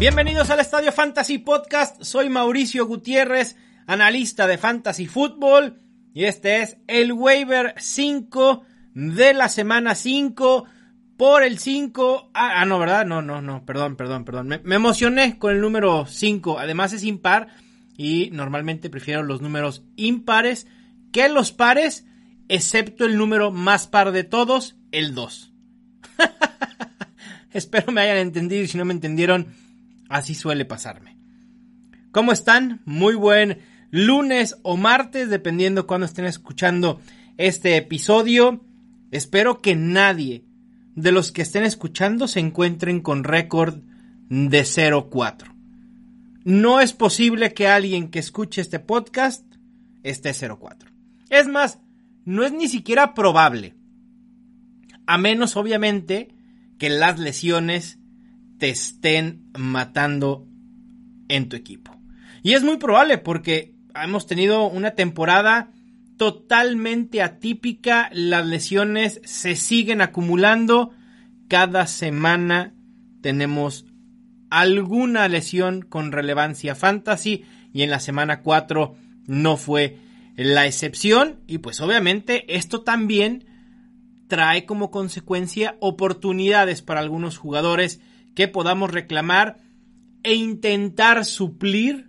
Bienvenidos al Estadio Fantasy Podcast. Soy Mauricio Gutiérrez, analista de Fantasy Football. Y este es el waiver 5 de la semana 5 por el 5. Ah, ah, no, ¿verdad? No, no, no, perdón, perdón, perdón. Me, me, emocioné con el número 5. Además es impar y normalmente prefiero los números impares que los pares, excepto el número más par de todos, el 2. Espero me hayan entendido y si no me entendieron, Así suele pasarme. ¿Cómo están? Muy buen lunes o martes, dependiendo cuando estén escuchando este episodio. Espero que nadie de los que estén escuchando se encuentren con récord de 0-4. No es posible que alguien que escuche este podcast esté 0-4. Es más, no es ni siquiera probable. A menos, obviamente, que las lesiones te estén matando en tu equipo. Y es muy probable porque hemos tenido una temporada totalmente atípica, las lesiones se siguen acumulando, cada semana tenemos alguna lesión con relevancia fantasy y en la semana 4 no fue la excepción y pues obviamente esto también trae como consecuencia oportunidades para algunos jugadores que podamos reclamar e intentar suplir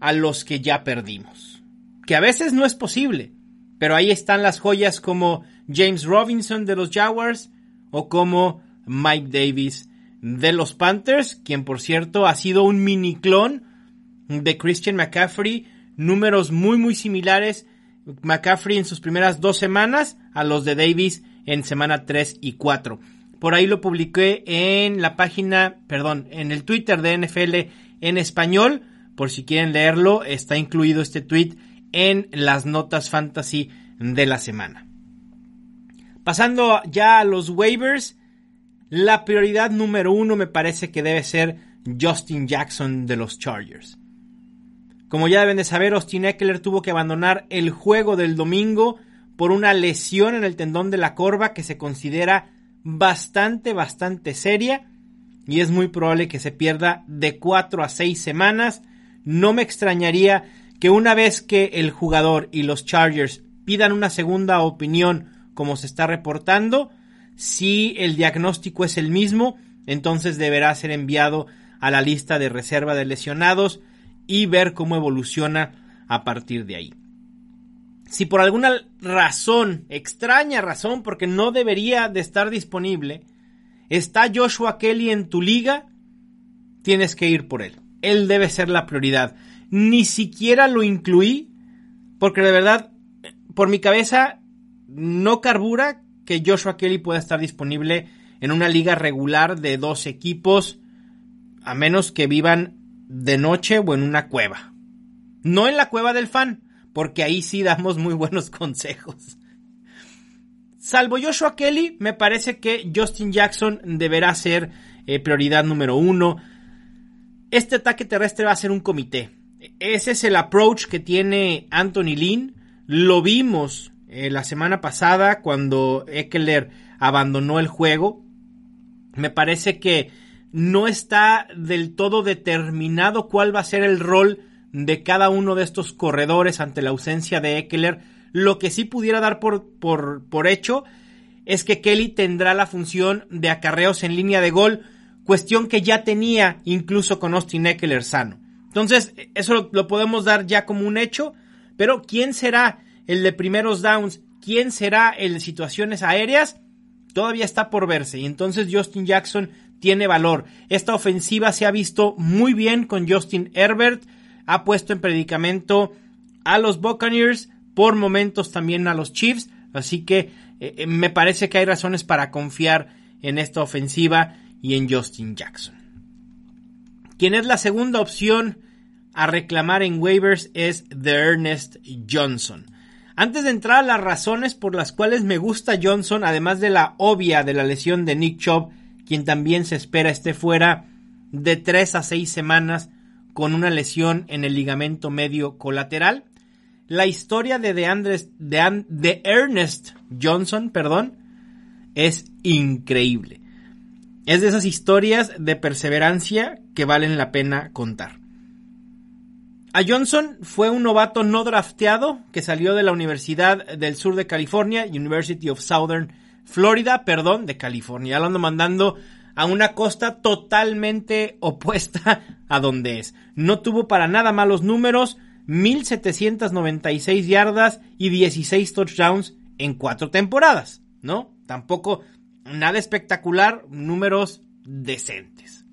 a los que ya perdimos. Que a veces no es posible, pero ahí están las joyas como James Robinson de los Jaguars o como Mike Davis de los Panthers, quien por cierto ha sido un mini clon de Christian McCaffrey, números muy muy similares McCaffrey en sus primeras dos semanas a los de Davis en semana 3 y 4. Por ahí lo publiqué en la página, perdón, en el Twitter de NFL en español. Por si quieren leerlo, está incluido este tweet en las notas fantasy de la semana. Pasando ya a los waivers, la prioridad número uno me parece que debe ser Justin Jackson de los Chargers. Como ya deben de saber, Austin Eckler tuvo que abandonar el juego del domingo por una lesión en el tendón de la corva que se considera bastante, bastante seria y es muy probable que se pierda de 4 a 6 semanas. No me extrañaría que una vez que el jugador y los Chargers pidan una segunda opinión como se está reportando, si el diagnóstico es el mismo, entonces deberá ser enviado a la lista de reserva de lesionados y ver cómo evoluciona a partir de ahí si por alguna razón, extraña razón, porque no debería de estar disponible, está Joshua Kelly en tu liga, tienes que ir por él. Él debe ser la prioridad. Ni siquiera lo incluí, porque de verdad, por mi cabeza, no carbura que Joshua Kelly pueda estar disponible en una liga regular de dos equipos, a menos que vivan de noche o en una cueva. No en la cueva del fan, porque ahí sí damos muy buenos consejos. Salvo Joshua Kelly, me parece que Justin Jackson deberá ser eh, prioridad número uno. Este ataque terrestre va a ser un comité. Ese es el approach que tiene Anthony Lynn. Lo vimos eh, la semana pasada cuando Eckler abandonó el juego. Me parece que no está del todo determinado cuál va a ser el rol de cada uno de estos corredores ante la ausencia de Eckler. Lo que sí pudiera dar por, por, por hecho es que Kelly tendrá la función de acarreos en línea de gol, cuestión que ya tenía incluso con Austin Eckler sano. Entonces, eso lo, lo podemos dar ya como un hecho, pero ¿quién será el de primeros downs? ¿Quién será el de situaciones aéreas? Todavía está por verse y entonces Justin Jackson tiene valor. Esta ofensiva se ha visto muy bien con Justin Herbert ha puesto en predicamento a los Buccaneers, por momentos también a los Chiefs. Así que eh, eh, me parece que hay razones para confiar en esta ofensiva y en Justin Jackson. Quien es la segunda opción a reclamar en waivers es The Ernest Johnson. Antes de entrar a las razones por las cuales me gusta Johnson, además de la obvia de la lesión de Nick Chubb, quien también se espera esté fuera de 3 a 6 semanas con una lesión en el ligamento medio colateral, la historia de, de, de Ernest Johnson, perdón, es increíble. Es de esas historias de perseverancia que valen la pena contar. A Johnson fue un novato no drafteado que salió de la Universidad del Sur de California, University of Southern Florida, perdón, de California. Lo ando mandando a una costa totalmente opuesta a donde es. No tuvo para nada malos números, 1796 yardas y 16 touchdowns en cuatro temporadas, ¿no? Tampoco nada espectacular, números decentes.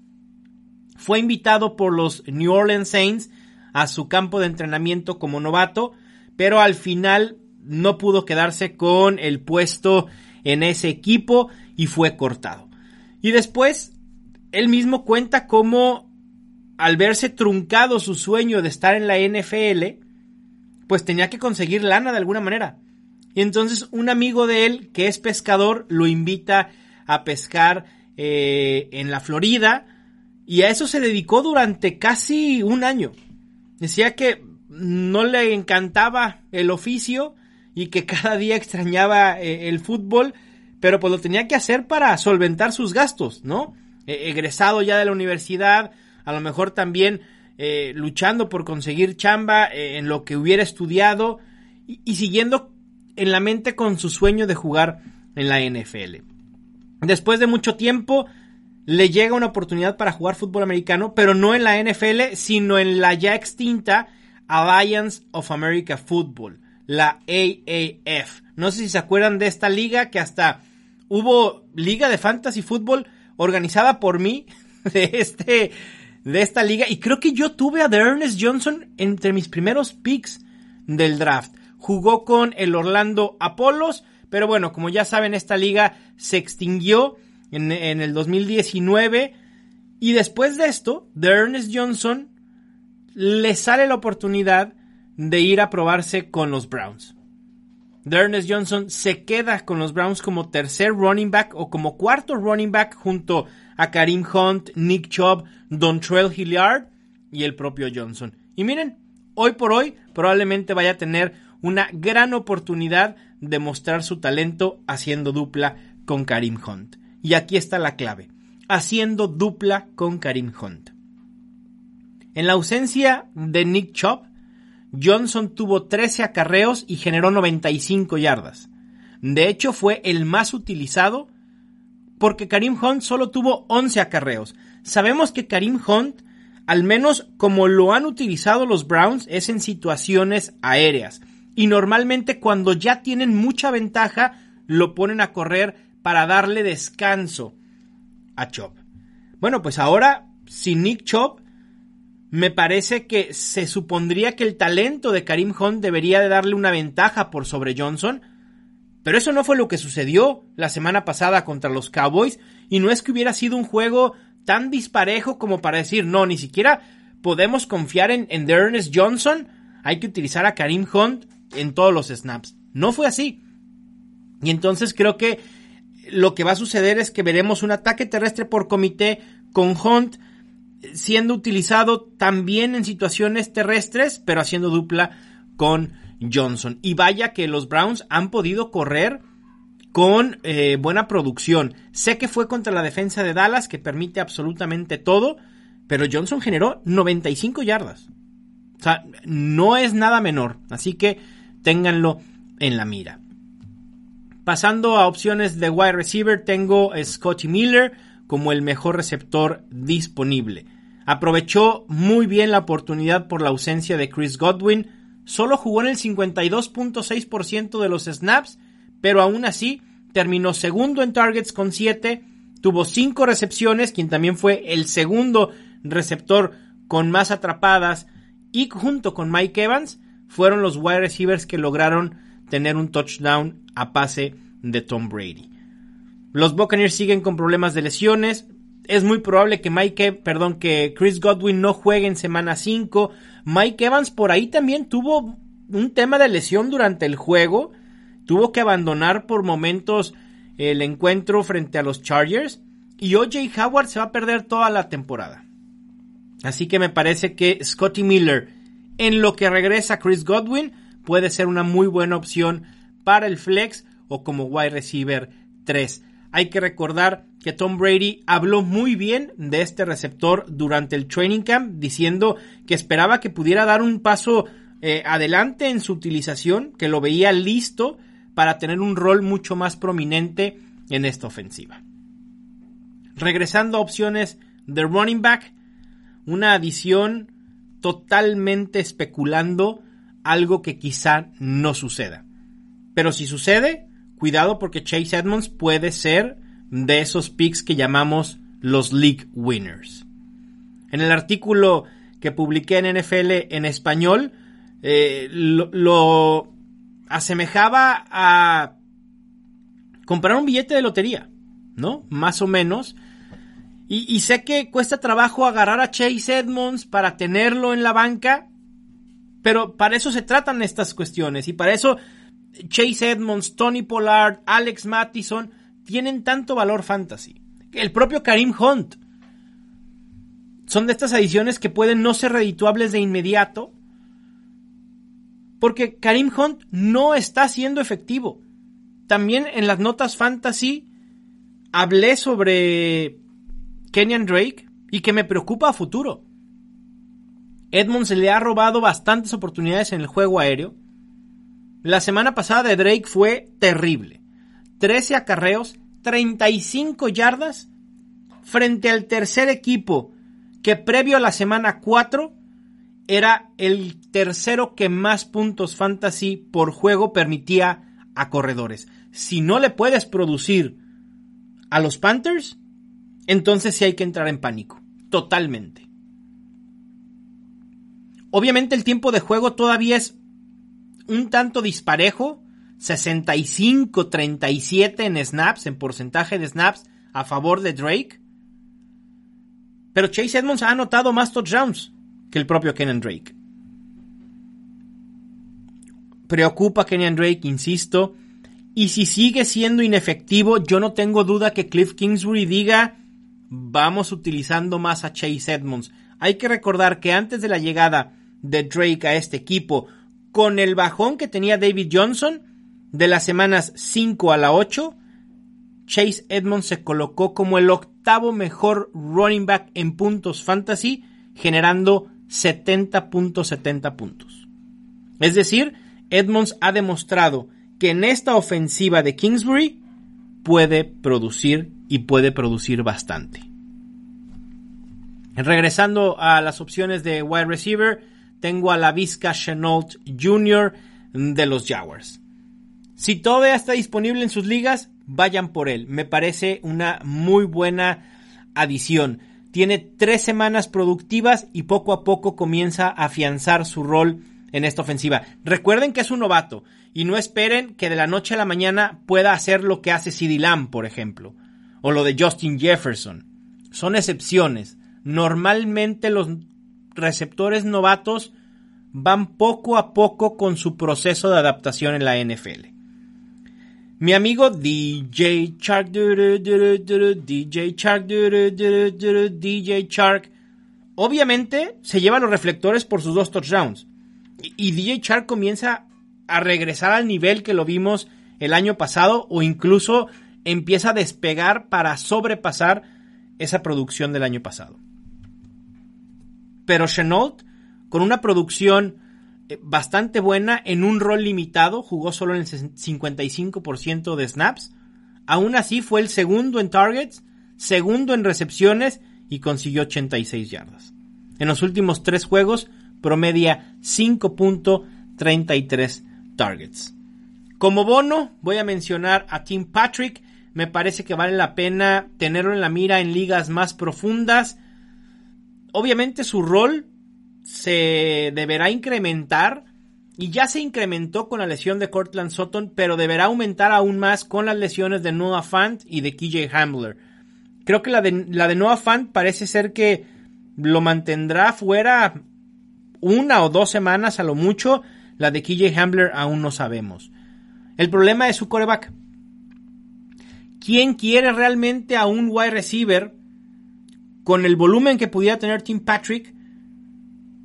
Fue invitado por los New Orleans Saints a su campo de entrenamiento como novato, pero al final no pudo quedarse con el puesto en ese equipo y fue cortado. Y después, él mismo cuenta cómo al verse truncado su sueño de estar en la NFL, pues tenía que conseguir lana de alguna manera. Y entonces un amigo de él, que es pescador, lo invita a pescar eh, en la Florida y a eso se dedicó durante casi un año. Decía que no le encantaba el oficio y que cada día extrañaba eh, el fútbol, pero pues lo tenía que hacer para solventar sus gastos, ¿no? E, egresado ya de la universidad, a lo mejor también eh, luchando por conseguir chamba eh, en lo que hubiera estudiado y, y siguiendo en la mente con su sueño de jugar en la NFL. Después de mucho tiempo, le llega una oportunidad para jugar fútbol americano, pero no en la NFL, sino en la ya extinta Alliance of America Football, la AAF. No sé si se acuerdan de esta liga que hasta hubo liga de fantasy fútbol organizada por mí de este de esta liga y creo que yo tuve a Ernest Johnson entre mis primeros picks del draft. Jugó con el Orlando Apollos, pero bueno, como ya saben, esta liga se extinguió en, el 2019. Y después de esto, de Ernest Johnson le sale la oportunidad de ir a probarse con los Browns. Ernest Johnson se queda con los Browns como tercer running back o como cuarto running back junto a Karim Hunt, Nick Chubb, Dontrell Hilliard y el propio Johnson. Y miren, hoy por hoy probablemente vaya a tener una gran oportunidad de mostrar su talento haciendo dupla con Karim Hunt. Y aquí está la clave, haciendo dupla con Karim Hunt. En la ausencia de Nick Chubb, Johnson tuvo 13 acarreos y generó 95 yardas. De hecho, fue el más utilizado porque Karim Hunt solo tuvo 11 acarreos. Sabemos que Karim Hunt, al menos como lo han utilizado los Browns, es en situaciones aéreas. Y normalmente cuando ya tienen mucha ventaja, lo ponen a correr para darle descanso a Chop. Bueno, pues ahora, sin Nick Chop, me parece que se supondría que el talento de Karim Hunt debería de darle una ventaja por sobre Johnson, pero eso no fue lo que sucedió la semana pasada contra los Cowboys y no es que hubiera sido un juego tan disparejo como para decir, no, ni siquiera podemos confiar en, en Ernest Johnson, hay que utilizar a Karim Hunt en todos los snaps. No fue así. Y entonces creo que lo que va a suceder es que veremos un ataque terrestre por comité con Hunt siendo utilizado también en situaciones terrestres, pero haciendo dupla con Johnson. Y vaya que los Browns han podido correr con eh, buena producción. Sé que fue contra la defensa de Dallas, que permite absolutamente todo, pero Johnson generó 95 yardas. O sea, no es nada menor. Así que ténganlo en la mira. Pasando a opciones de wide receiver, tengo Scotty Miller como el mejor receptor disponible. Aprovechó muy bien la oportunidad por la ausencia de Chris Godwin. Solo jugó en el 52.6% de los snaps, pero aún así terminó segundo en targets con 7, tuvo 5 recepciones, quien también fue el segundo receptor con más atrapadas, y junto con Mike Evans fueron los wide receivers que lograron tener un touchdown a pase de Tom Brady. Los Buccaneers siguen con problemas de lesiones. Es muy probable que Mike, perdón, que Chris Godwin no juegue en semana 5. Mike Evans por ahí también tuvo un tema de lesión durante el juego. Tuvo que abandonar por momentos el encuentro frente a los Chargers. Y OJ Howard se va a perder toda la temporada. Así que me parece que Scotty Miller, en lo que regresa Chris Godwin, puede ser una muy buena opción para el flex o como wide receiver 3. Hay que recordar que Tom Brady habló muy bien de este receptor durante el training camp, diciendo que esperaba que pudiera dar un paso eh, adelante en su utilización, que lo veía listo para tener un rol mucho más prominente en esta ofensiva. Regresando a opciones de running back, una adición totalmente especulando algo que quizá no suceda. Pero si sucede, cuidado porque Chase Edmonds puede ser de esos picks que llamamos los league winners. En el artículo que publiqué en NFL en español, eh, lo, asemejaba a comprar un billete de lotería, ¿no? Más o menos. Y, y, sé que cuesta trabajo agarrar a Chase Edmonds para tenerlo en la banca, pero para eso se tratan estas cuestiones y para eso Chase Edmonds, Tony Pollard, Alex Mattison tienen tanto valor fantasy. El propio Karim Hunt. Son de estas adiciones que pueden no ser redituables de inmediato. Porque Karim Hunt no está siendo efectivo. También en las notas fantasy hablé sobre Kenyan Drake y que me preocupa a futuro. Edmonds le ha robado bastantes oportunidades en el juego aéreo. La semana pasada de Drake fue terrible. 13 acarreos, 35 yardas frente al tercer equipo que previo a la semana 4 era el tercero que más puntos fantasy por juego permitía a corredores. Si no le puedes producir a los Panthers, entonces sí hay que entrar en pánico. Totalmente. Obviamente el tiempo de juego todavía es un tanto disparejo. 65-37 en snaps, en porcentaje de snaps a favor de Drake. Pero Chase Edmonds ha anotado más touchdowns que el propio Kenyan Drake. Preocupa a Kenyan Drake, insisto. Y si sigue siendo inefectivo, yo no tengo duda que Cliff Kingsbury diga vamos utilizando más a Chase Edmonds. Hay que recordar que antes de la llegada de Drake a este equipo, con el bajón que tenía David Johnson, de las semanas 5 a la 8, Chase Edmonds se colocó como el octavo mejor running back en puntos fantasy, generando 70.70 puntos. Es decir, Edmonds ha demostrado que en esta ofensiva de Kingsbury puede producir y puede producir bastante. Regresando a las opciones de wide receiver, tengo a la Vizca Chenault Jr. de los Jaguars. Si todavía está disponible en sus ligas, vayan por él. Me parece una muy buena adición. Tiene tres semanas productivas y poco a poco comienza a afianzar su rol en esta ofensiva. Recuerden que es un novato y no esperen que de la noche a la mañana pueda hacer lo que hace CeeDee Lamb, por ejemplo, o lo de Justin Jefferson. Son excepciones. Normalmente los receptores novatos van poco a poco con su proceso de adaptación en la NFL. Mi amigo DJ Shark, DJ Shark, DJ Shark, obviamente se lleva los reflectores por sus dos touchdowns. Y DJ Shark comienza a regresar al nivel que lo vimos el año pasado o incluso empieza a despegar para sobrepasar esa producción del año pasado. Pero Chenault, con una producción eh, bastante buena en un rol limitado, jugó solo en el 55% de snaps. Aún así fue el segundo en targets, segundo en recepciones y consiguió 86 yardas. En los últimos tres juegos promedia 5.33 targets. Como bono voy a mencionar a Tim Patrick. Me parece que vale la pena tenerlo en la mira en ligas más profundas. Obviamente su rol se deberá incrementar y ya se incrementó con la lesión de Cortland Sutton, pero deberá aumentar aún más con las lesiones de Noah Fant y de KJ Hamler. Creo que la de, la Noah Fant parece ser que lo mantendrá fuera una o dos semanas a lo mucho. La de KJ Hamler aún no sabemos. El problema es su coreback. ¿Quién quiere realmente a un wide receiver con el volumen que pudiera tener Tim Patrick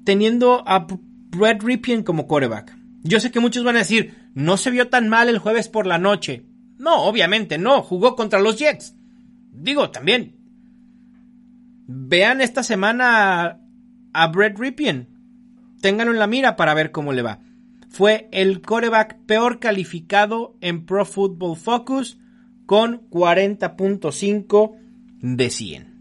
teniendo a Brett Ripien como coreback? Yo sé que muchos van a decir, no se vio tan mal el jueves por la noche. No, obviamente no, jugó contra los Jets. Digo, también. Vean esta semana a, Brett Ripien. Ténganlo en la mira para ver cómo le va. Fue el coreback peor calificado en Pro Football Focus con 40.5 de 100.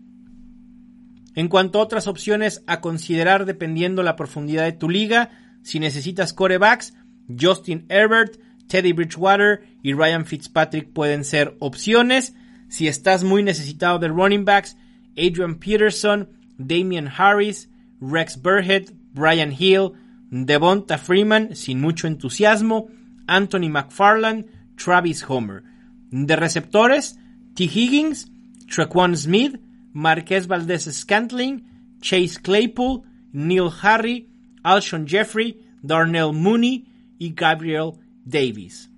En cuanto a otras opciones a considerar dependiendo la profundidad de tu liga, si necesitas corebacks, Justin Herbert, Teddy Bridgewater y Ryan Fitzpatrick pueden ser opciones. Si estás muy necesitado de running backs, Adrian Peterson, Damian Harris, Rex Burhead, Brian Hill, Devonta Freeman, sin mucho entusiasmo, Anthony McFarland, Travis Homer. De receptores, T. Higgins, Trequan Smith, Marquez Valdez Scantling, Chase Claypool, Neil Harry, Alshon Jeffrey, Darnell Mooney y Gabriel Davis.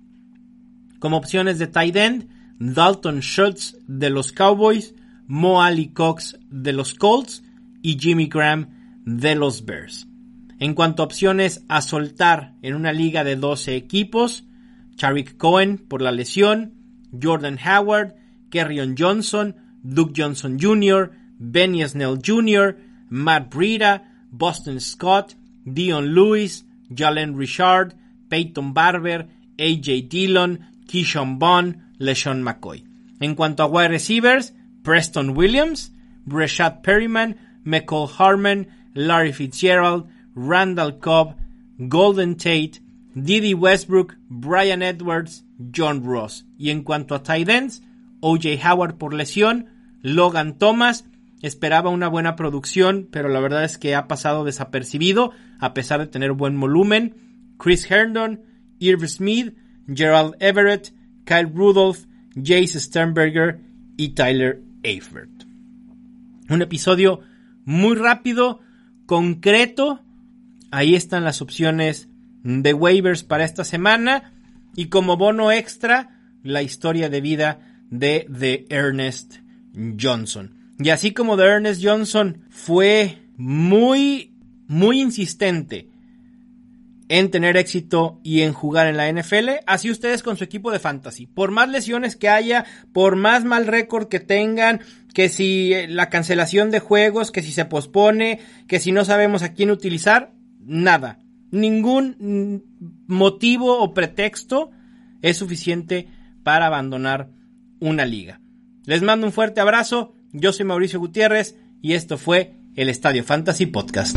Como opciones de tight end, Dalton Schultz de los Cowboys, Mo Ali Cox de los Colts y Jimmy Graham de los Bears. En cuanto a opciones a soltar en una liga de 12 equipos, Charik Cohen por la lesión, Jordan Howard, Kerryon Johnson, Duke Johnson Jr., Benny Snell Jr., Matt Breida, Boston Scott, Dion Lewis, Jalen Richard, Peyton Barber, AJ Dillon, Keyshawn Bond, LeSean McCoy. En cuanto a wide receivers, Preston Williams, Breshad Perryman, McCall Harmon, Larry Fitzgerald, Randall Cobb, Golden Tate, Didi Westbrook, Brian Edwards, John Ross. Y en cuanto a tight ends, OJ Howard por lesión, Logan Thomas, esperaba una buena producción, pero la verdad es que ha pasado desapercibido, a pesar de tener buen volumen. Chris Herndon, Irv Smith, Gerald Everett, Kyle Rudolph, Jace Sternberger y Tyler Eifert. Un episodio muy rápido, concreto. Ahí están las opciones de waivers para esta semana. Y como bono extra, la historia de vida de The Ernest Johnson. Y así como The Ernest Johnson fue muy, muy insistente en tener éxito y en jugar en la NFL, así ustedes con su equipo de fantasy. Por más lesiones que haya, por más mal récord que tengan, que si eh, la cancelación de juegos, que si se pospone, que si no sabemos a quién utilizar, nada. Ningún motivo o pretexto es suficiente para abandonar una liga. Les mando un fuerte abrazo, yo soy Mauricio Gutiérrez y esto fue el Estadio Fantasy Podcast.